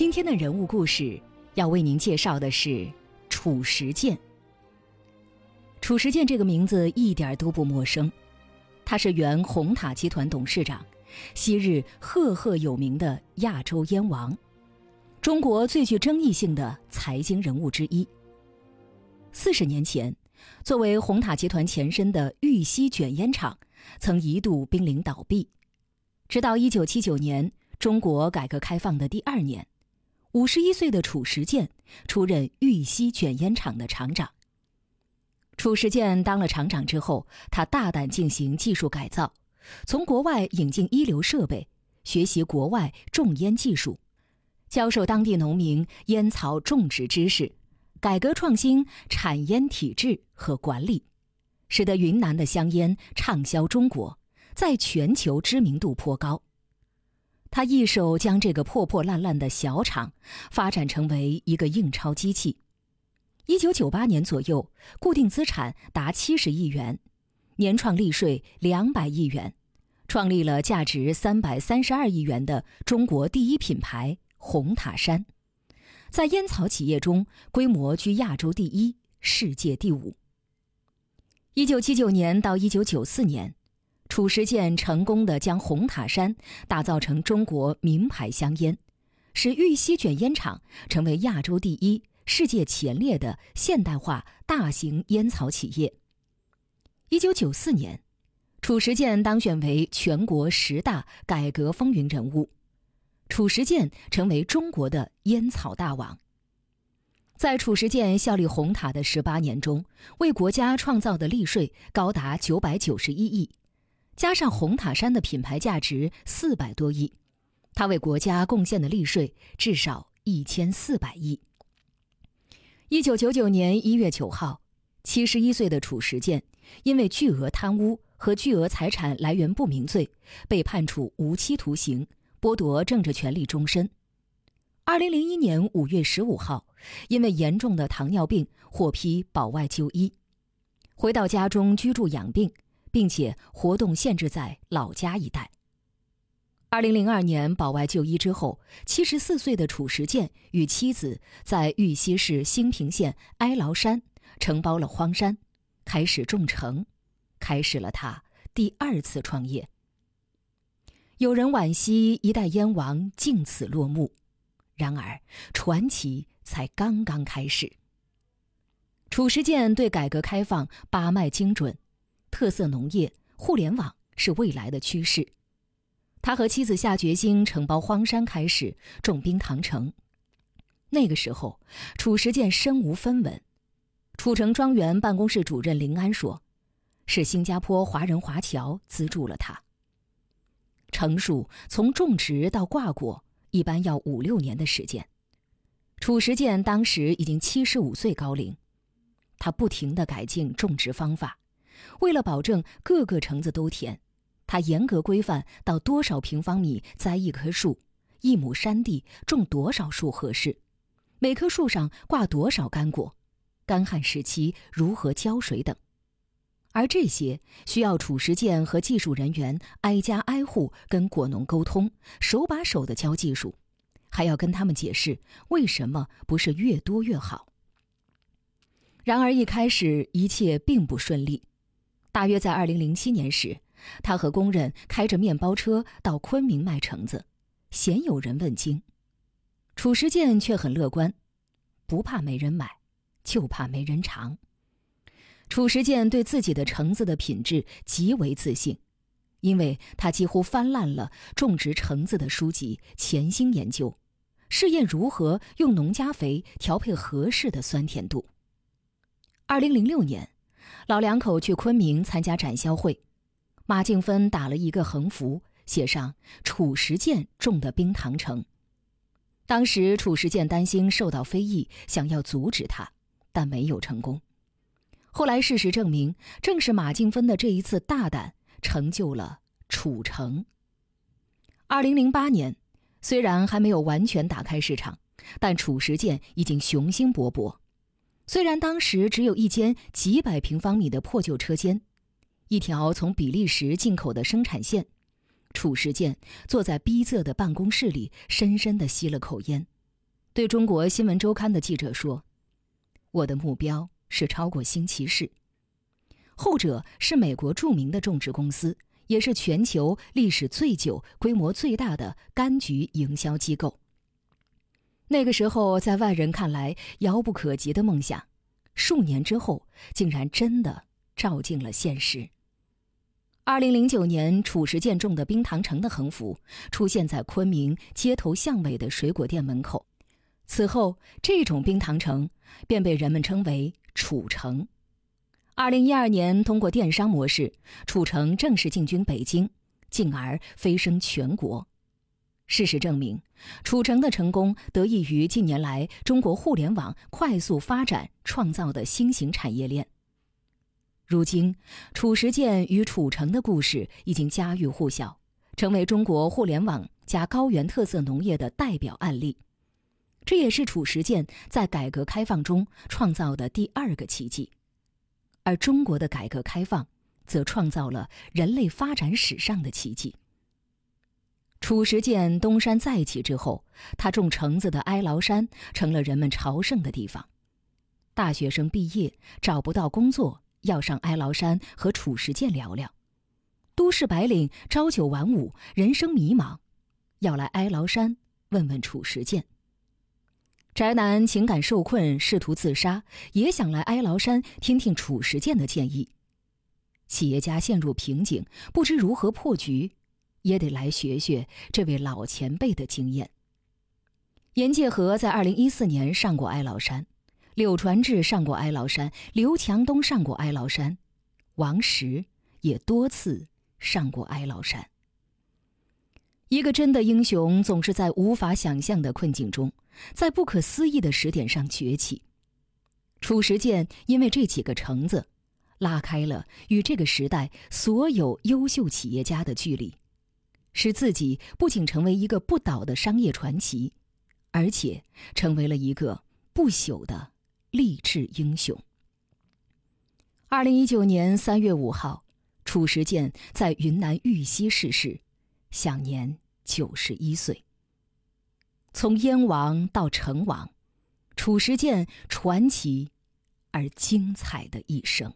今天的人物故事要为您介绍的是褚时健。褚时健这个名字一点都不陌生，他是原红塔集团董事长，昔日赫赫有名的亚洲烟王，中国最具争议性的财经人物之一。四十年前，作为红塔集团前身的玉溪卷烟厂，曾一度濒临倒闭，直到一九七九年，中国改革开放的第二年。五十一岁的褚时健出任玉溪卷烟厂的厂长。褚时健当了厂长之后，他大胆进行技术改造，从国外引进一流设备，学习国外种烟技术，教授当地农民烟草种植知识，改革创新产烟体制和管理，使得云南的香烟畅销中国，在全球知名度颇高。他一手将这个破破烂烂的小厂发展成为一个印钞机器。一九九八年左右，固定资产达七十亿元，年创利税两百亿元，创立了价值三百三十二亿元的中国第一品牌红塔山，在烟草企业中规模居亚洲第一，世界第五。一九七九年到一九九四年。褚时健成功的将红塔山打造成中国名牌香烟，使玉溪卷烟厂成为亚洲第一、世界前列的现代化大型烟草企业。一九九四年，褚时健当选为全国十大改革风云人物，褚时健成为中国的烟草大王。在褚时健效力红塔的十八年中，为国家创造的利税高达九百九十一亿。加上红塔山的品牌价值四百多亿，他为国家贡献的利税至少一千四百亿。一九九九年一月九号，七十一岁的褚时健因为巨额贪污和巨额财产来源不明罪，被判处无期徒刑，剥夺政治权利终身。二零零一年五月十五号，因为严重的糖尿病获批保外就医，回到家中居住养病。并且活动限制在老家一带。二零零二年保外就医之后，七十四岁的褚时健与妻子在玉溪市兴平县哀牢山承包了荒山，开始种橙，开始了他第二次创业。有人惋惜一代燕王竟此落幕，然而传奇才刚刚开始。褚时健对改革开放把脉精准。特色农业、互联网是未来的趋势。他和妻子下决心承包荒山，开始种冰糖橙。那个时候，褚时健身无分文。褚橙庄园办公室主任林安说：“是新加坡华人华侨资助了他。橙树从种植到挂果，一般要五六年的时间。褚时健当时已经七十五岁高龄，他不停地改进种植方法。”为了保证各个橙子都甜，他严格规范到多少平方米栽一棵树，一亩山地种多少树合适，每棵树上挂多少干果，干旱时期如何浇水等。而这些需要褚时健和技术人员挨家挨户跟果农沟通，手把手的教技术，还要跟他们解释为什么不是越多越好。然而一开始一切并不顺利。大约在二零零七年时，他和工人开着面包车到昆明卖橙子，鲜有人问津。褚时健却很乐观，不怕没人买，就怕没人尝。褚时健对自己的橙子的品质极为自信，因为他几乎翻烂了种植橙子的书籍，潜心研究，试验如何用农家肥调配合适的酸甜度。二零零六年。老两口去昆明参加展销会，马静芬打了一个横幅，写上“褚时健种的冰糖橙”。当时褚时健担心受到非议，想要阻止他，但没有成功。后来事实证明，正是马静芬的这一次大胆，成就了褚橙。二零零八年，虽然还没有完全打开市场，但褚时健已经雄心勃勃。虽然当时只有一间几百平方米的破旧车间，一条从比利时进口的生产线，褚时健坐在逼仄的办公室里，深深地吸了口烟，对中国新闻周刊的记者说：“我的目标是超过新奇士。”后者是美国著名的种植公司，也是全球历史最久、规模最大的柑橘营销机构。那个时候，在外人看来遥不可及的梦想，数年之后竟然真的照进了现实。二零零九年，褚时健种的冰糖橙的横幅出现在昆明街头巷尾的水果店门口，此后，这种冰糖橙便被人们称为“褚橙”。二零一二年，通过电商模式，褚橙正式进军北京，进而飞升全国。事实证明，褚橙的成功得益于近年来中国互联网快速发展创造的新型产业链。如今，褚时健与褚橙的故事已经家喻户晓，成为中国互联网加高原特色农业的代表案例。这也是褚时健在改革开放中创造的第二个奇迹。而中国的改革开放，则创造了人类发展史上的奇迹。褚时健东山再起之后，他种橙子的哀牢山成了人们朝圣的地方。大学生毕业找不到工作，要上哀牢山和褚时健聊聊；都市白领朝九晚五，人生迷茫，要来哀牢山问问褚时健。宅男情感受困，试图自杀，也想来哀牢山听听褚时健的建议。企业家陷入瓶颈，不知如何破局，也得来学学这位老前辈的经验。严介和在二零一四年上过哀牢山，柳传志上过哀牢山，刘强东上过哀牢山，王石也多次上过哀牢山。一个真的英雄，总是在无法想象的困境中，在不可思议的时点上崛起。褚时健因为这几个橙子，拉开了与这个时代所有优秀企业家的距离，使自己不仅成为一个不倒的商业传奇，而且成为了一个不朽的励志英雄。二零一九年三月五号，褚时健在云南玉溪逝世。享年九十一岁。从燕王到成王，褚时健传奇而精彩的一生。